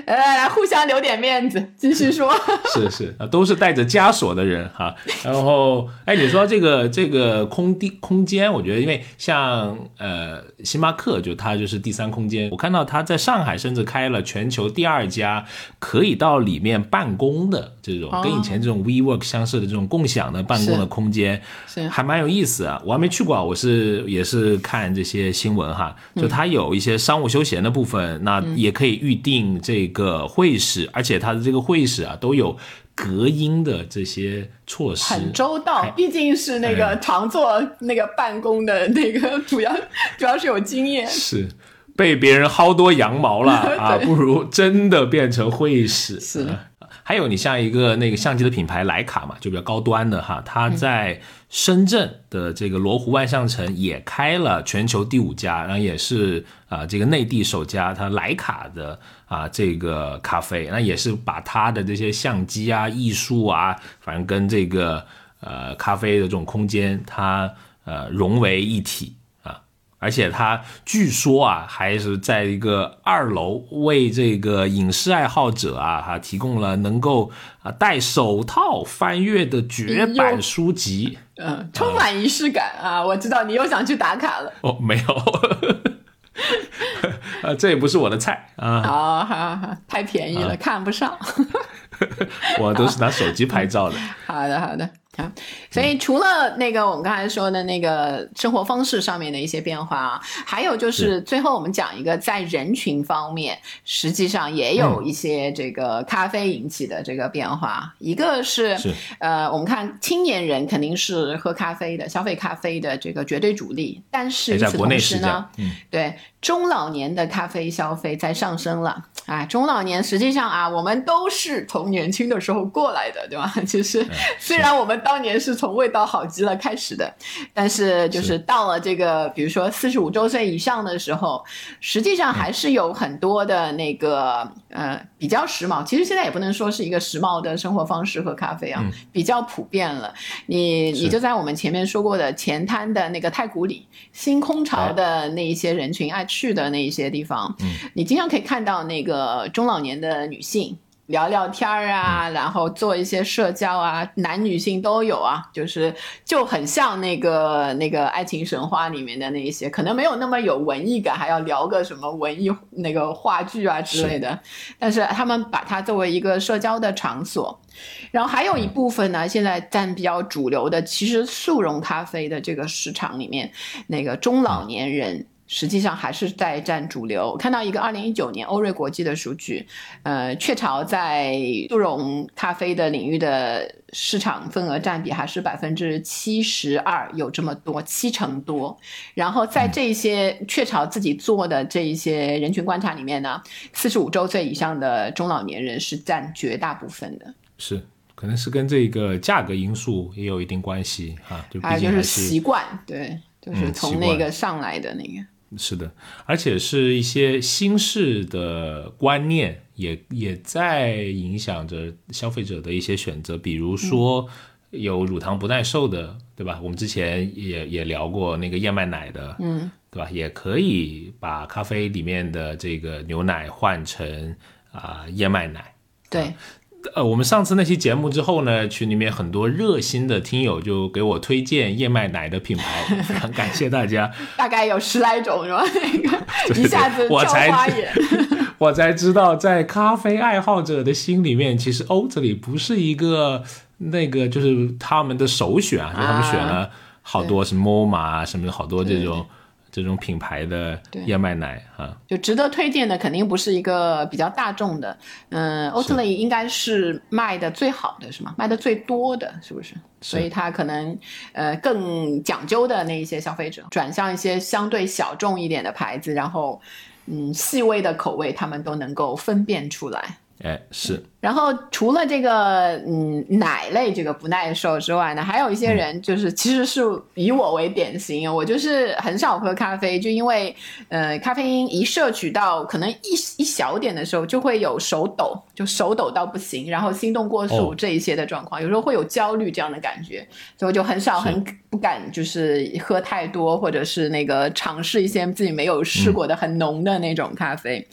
S2: 来来来，互相留点面子，继续说。
S1: 是是啊，都是带着枷锁的人哈。然后，哎，你说这个这个空地空间，我觉得因为像呃星巴克，就它就是第三空间。我看到它在上海甚至开了全球第二家可以到里面办公的这种，跟以前这种 WeWork 相似的这种共享的办公的空间，
S2: 是
S1: 还蛮有意思啊。我还没去过，我是也是看这些新闻哈，就它有一些商务休闲的部分，那也可以预定这个。个会室，而且它的这个会议室啊都有隔音的这些措施，
S2: 很周到。毕竟是那个常做那个办公的那个，主要主要是有经验。
S1: 是被别人薅多羊毛了啊，不如真的变成会议室。
S2: 是。
S1: 还有你像一个那个相机的品牌徕卡嘛，就比较高端的哈，它在深圳的这个罗湖万象城也开了全球第五家，然后也是啊这个内地首家，它徕卡的啊这个咖啡，那也是把它的这些相机啊、艺术啊，反正跟这个呃咖啡的这种空间，它呃融为一体。而且他据说啊，还是在一个二楼为这个影视爱好者啊，哈提供了能够啊戴手套翻阅的绝版书籍，
S2: 嗯，充满仪式感啊！我知道你又想去打卡了。
S1: 哦，没有，啊，这也不是我的菜啊。
S2: 好好好，太便宜了，看不上。
S1: 我都是拿手机拍照的。
S2: 好的，好的。啊，所以除了那个我们刚才说的那个生活方式上面的一些变化啊，还有就是最后我们讲一个在人群方面，实际上也有一些这个咖啡引起的这个变化。一个是呃，我们看青年人肯定是喝咖啡的、消费咖啡的这个绝对主力，但是与此同时呢，对中老年的咖啡消费在上升了。啊，中老年实际上啊，我们都是从年轻的时候过来的，对吧？其实虽然我们当年是从味道好极了开始的，但是就是到了这个，比如说四十五周岁以上的时候，实际上还是有很多的那个呃比较时髦。其实现在也不能说是一个时髦的生活方式和咖啡啊，比较普遍了。你你就在我们前面说过的前滩的那个太古里新空巢的那一些人群爱去的那一些地方，你经常可以看到那。个中老年的女性聊聊天儿啊，然后做一些社交啊，男女性都有啊，就是就很像那个那个爱情神话里面的那一些，可能没有那么有文艺感，还要聊个什么文艺那个话剧啊之类的，但是他们把它作为一个社交的场所，然后还有一部分呢，现在占比较主流的，其实速溶咖啡的这个市场里面，那个中老年人。实际上还是在占主流。我看到一个二零一九年欧瑞国际的数据，呃，雀巢在速溶咖啡的领域的市场份额占比还是百分之七十二，有这么多七成多。然后在这些雀巢自己做的这一些人群观察里面呢，四十五周岁以上的中老年人是占绝大部分的。
S1: 是，可能是跟这个价格因素也有一定关系哈。就
S2: 还有就是习惯，对，就是从那个上来的那个。
S1: 是的，而且是一些新式的观念也也在影响着消费者的一些选择，比如说有乳糖不耐受的，对吧？我们之前也也聊过那个燕麦奶的，
S2: 嗯，
S1: 对吧？也可以把咖啡里面的这个牛奶换成啊燕麦奶，
S2: 对。
S1: 呃，我们上次那期节目之后呢，群里面很多热心的听友就给我推荐燕麦奶的品牌，非常感谢大家。
S2: 大概有十来种是吧？那个一下子
S1: 我才
S2: 花眼，
S1: 我才知道，在咖啡爱好者的心里面，其实欧这里不是一个那个，就是他们的首选啊，就他们选了好多什么 MOMA 啊，什么好多这种。这种品牌的燕麦奶啊，
S2: 就值得推荐的肯定不是一个比较大众的，嗯，Oatly 应该是卖的最好的是吗？卖的最多的是不是？所以它可能呃更讲究的那一些消费者转向一些相对小众一点的牌子，然后嗯细微的口味他们都能够分辨出来。
S1: 哎，是。
S2: 然后除了这个嗯奶类这个不耐受之外呢，还有一些人就是其实是以我为典型，我就是很少喝咖啡，就因为呃咖啡因一摄取到可能一一小点的时候就会有手抖，就手抖到不行，然后心动过速这一些的状况，有时候会有焦虑这样的感觉，所以我就很少很不敢就是喝太多，或者是那个尝试一些自己没有试过的很浓的那种咖啡，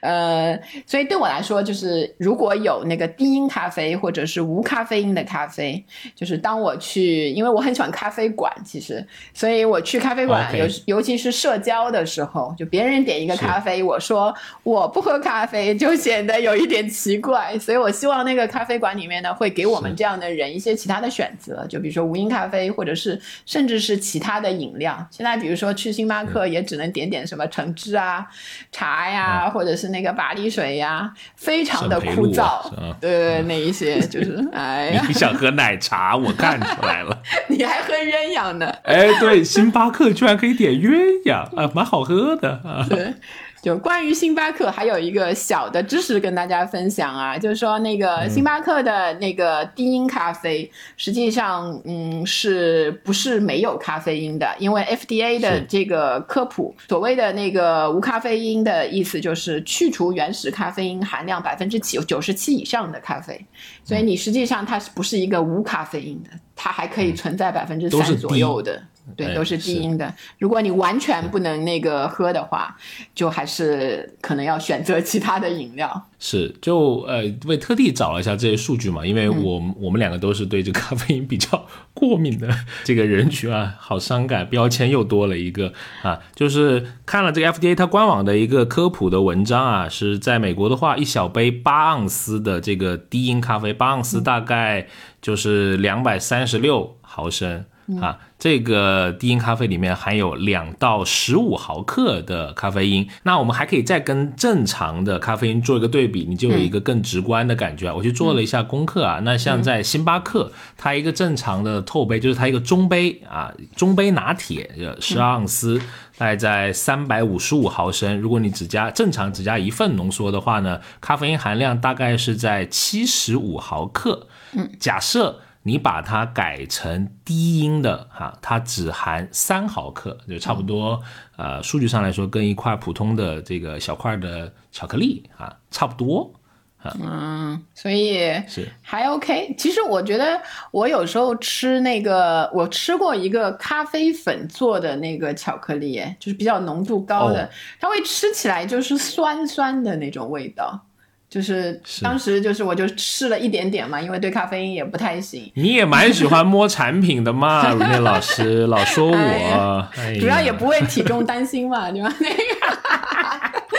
S2: 呃，所以对我来说就是如果有。有那个低因咖啡或者是无咖啡因的咖啡，就是当我去，因为我很喜欢咖啡馆，其实，所以我去咖啡馆，尤尤其是社交的时候，就别人点一个咖啡，我说我不喝咖啡，就显得有一点奇怪，所以我希望那个咖啡馆里面呢，会给我们这样的人一些其他的选择，就比如说无因咖啡，或者是甚至是其他的饮料。现在比如说去星巴克，也只能点点什么橙汁啊、茶呀，或者是那个巴黎水呀，非常的枯燥。对，那一些 就是，哎呀，
S1: 你想喝奶茶，我看出来了。
S2: 你还喝鸳鸯呢？
S1: 哎，对，星巴克居然可以点鸳鸯啊，蛮好喝的啊。
S2: 对。就关于星巴克还有一个小的知识跟大家分享啊，就是说那个星巴克的那个低因咖啡，实际上嗯是不是没有咖啡因的？因为 FDA 的这个科普，所谓的那个无咖啡因的意思就是去除原始咖啡因含量百分之七九十七以上的咖啡，所以你实际上它是不是一个无咖啡因的？它还可以存在百分之三左右的。对，都是低音的。如果你完全不能那个喝的话，就还是可能要选择其他的饮料。
S1: 是，就呃，为特地找了一下这些数据嘛，因为我我们两个都是对这个咖啡因比较过敏的这个人群啊，好伤感，标签又多了一个啊。就是看了这个 FDA 它官网的一个科普的文章啊，是在美国的话，一小杯八盎司的这个低因咖啡，八盎司大概就是两百三十六毫升。啊，这个低因咖啡里面含有两到十五毫克的咖啡因，那我们还可以再跟正常的咖啡因做一个对比，你就有一个更直观的感觉。我去做了一下功课啊，那像在星巴克，它一个正常的透杯，就是它一个中杯啊，中杯拿铁，十二盎司，大概在三百五十五毫升。如果你只加正常只加一份浓缩的话呢，咖啡因含量大概是在七十五毫克。嗯，假设。你把它改成低音的哈，它只含三毫克，就差不多，呃，数据上来说跟一块普通的这个小块的巧克力啊差不多，
S2: 啊，嗯，所以是还 OK。其实我觉得我有时候吃那个，我吃过一个咖啡粉做的那个巧克力，就是比较浓度高的，它会吃起来就是酸酸的那种味道。就是当时就是我就试了一点点嘛，因为对咖啡因也不太行。
S1: 你也蛮喜欢摸产品的嘛，如内老师老说我，
S2: 主要也不为体重担心嘛，你们？那个。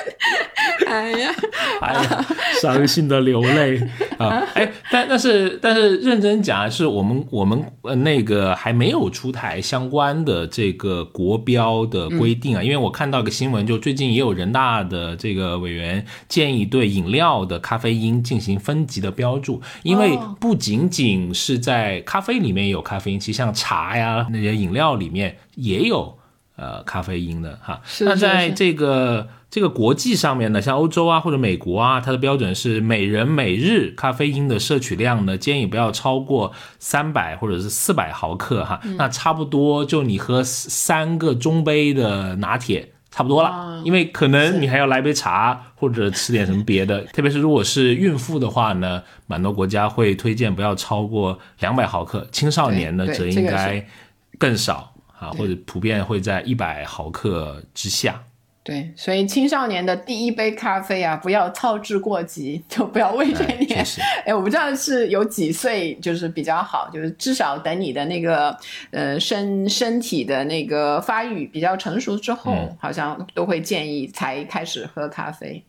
S2: 哎呀，
S1: 哎呀，伤心的流泪。啊！哎，但但是但是认真讲，是我们我们呃那个还没有出台相关的这个国标的规定啊，因为我看到个新闻，就最近也有人大的这个委员建议对饮料的咖啡因进行分级的标注，因为不仅仅是在咖啡里面有咖啡因，其实像茶呀那些饮料里面也有呃咖啡因的哈。那在这个。这个国际上面呢，像欧洲啊或者美国啊，它的标准是每人每日咖啡因的摄取量呢，建议不要超过三百或者是四百毫克哈。那差不多就你喝三个中杯的拿铁差不多了，因为可能你还要来杯茶或者吃点什么别的。特别是如果是孕妇的话呢，蛮多国家会推荐不要超过两百毫克，青少年呢则应该更少啊，或者普遍会在一百毫克之下。
S2: 对，所以青少年的第一杯咖啡啊，不要操之过急，就不要未成年。哎，我不知道是有几岁就是比较好，就是至少等你的那个呃身身体的那个发育比较成熟之后，好像都会建议才开始喝咖啡。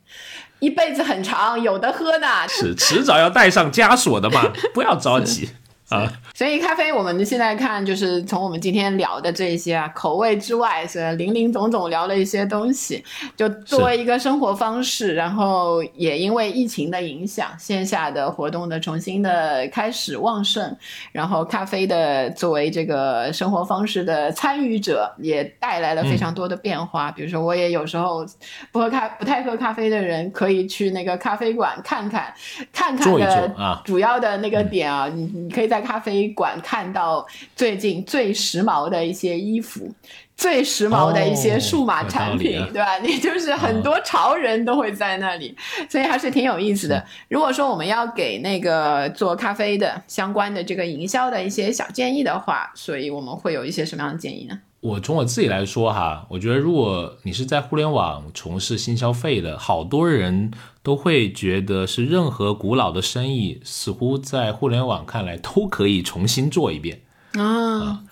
S2: 一辈子很长，有的喝呢。
S1: 是迟早要带上枷锁的嘛，不要着急。啊。
S2: 所以咖啡，我们现在看，就是从我们今天聊的这些啊口味之外，是林林总总聊了一些东西。就作为一个生活方式，然后也因为疫情的影响，线下的活动的重新的开始旺盛，然后咖啡的作为这个生活方式的参与者，也带来了非常多的变化。比如说，我也有时候不喝咖、不太喝咖啡的人，可以去那个咖啡馆看看，看看的主要的那个点啊，你你可以在咖啡。馆看到最近最时髦的一些衣服，最时髦的一些数码产品，对吧？你就是很多潮人都会在那里，所以还是挺有意思的。如果说我们要给那个做咖啡的相关的这个营销的一些小建议的话，所以我们会有一些什么样的建议呢？
S1: 我从我自己来说哈，我觉得如果你是在互联网从事新消费的，好多人都会觉得是任何古老的生意，似乎在互联网看来都可以重新做一遍。
S2: 啊，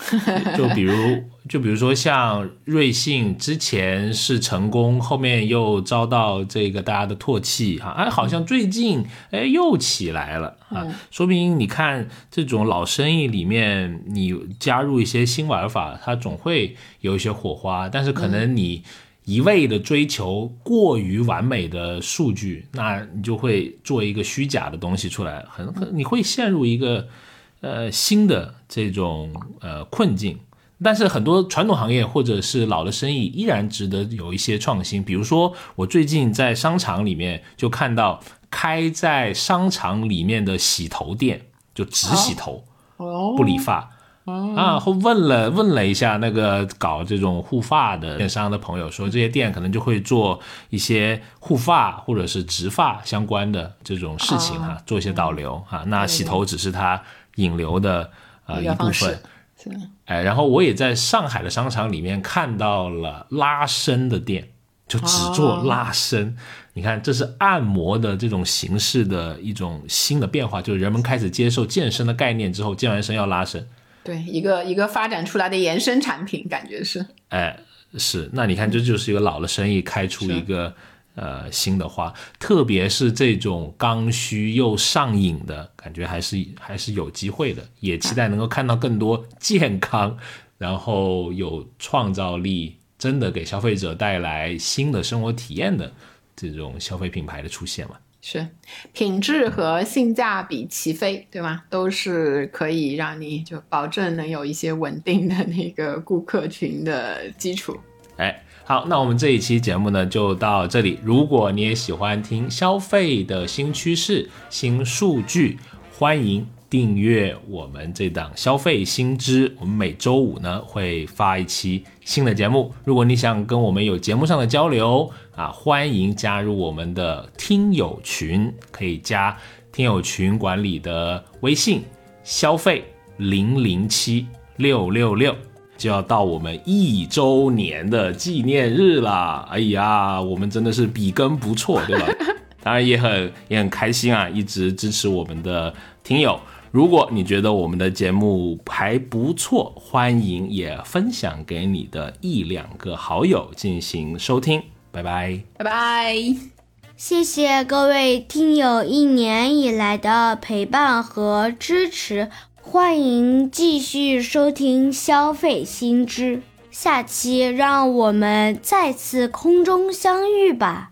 S1: 就比如，就比如说像瑞幸之前是成功，后面又遭到这个大家的唾弃，哈，哎，好像最近哎又起来了啊，说明你看这种老生意里面，你加入一些新玩法，它总会有一些火花，但是可能你一味的追求过于完美的数据，那你就会做一个虚假的东西出来，很很你会陷入一个。呃，新的这种呃困境，但是很多传统行业或者是老的生意依然值得有一些创新。比如说，我最近在商场里面就看到开在商场里面的洗头店，就只洗头，不理发。啊，后问了问了一下那个搞这种护发的电商的朋友，说这些店可能就会做一些护发或者是植发相关的这种事情哈，做一些导流哈。那洗头只是它。引流的呃一部分，哎，然后我也在上海的商场里面看到了拉伸的店，就只做拉伸。你看，这是按摩的这种形式的一种新的变化，就是人们开始接受健身的概念之后，健完身要拉伸。
S2: 对，一个一个发展出来的延伸产品，感觉是。
S1: 哎，是，那你看，这就是一个老的生意开出一个。呃，新的花，特别是这种刚需又上瘾的感觉，还是还是有机会的。也期待能够看到更多健康，然后有创造力，真的给消费者带来新的生活体验的这种消费品牌的出现嘛？
S2: 是，品质和性价比齐飞，对吗？都是可以让你就保证能有一些稳定的那个顾客群的基础。
S1: 哎。好，那我们这一期节目呢就到这里。如果你也喜欢听消费的新趋势、新数据，欢迎订阅我们这档消费新知。我们每周五呢会发一期新的节目。如果你想跟我们有节目上的交流啊，欢迎加入我们的听友群，可以加听友群管理的微信：消费零零七六六六。就要到我们一周年的纪念日了，哎呀，我们真的是笔耕不辍，对吧？当然也很也很开心啊，一直支持我们的听友。如果你觉得我们的节目还不错，欢迎也分享给你的一两个好友进行收听。拜拜，
S2: 拜拜，
S3: 谢谢各位听友一年以来的陪伴和支持。欢迎继续收听消费新知，下期让我们再次空中相遇吧。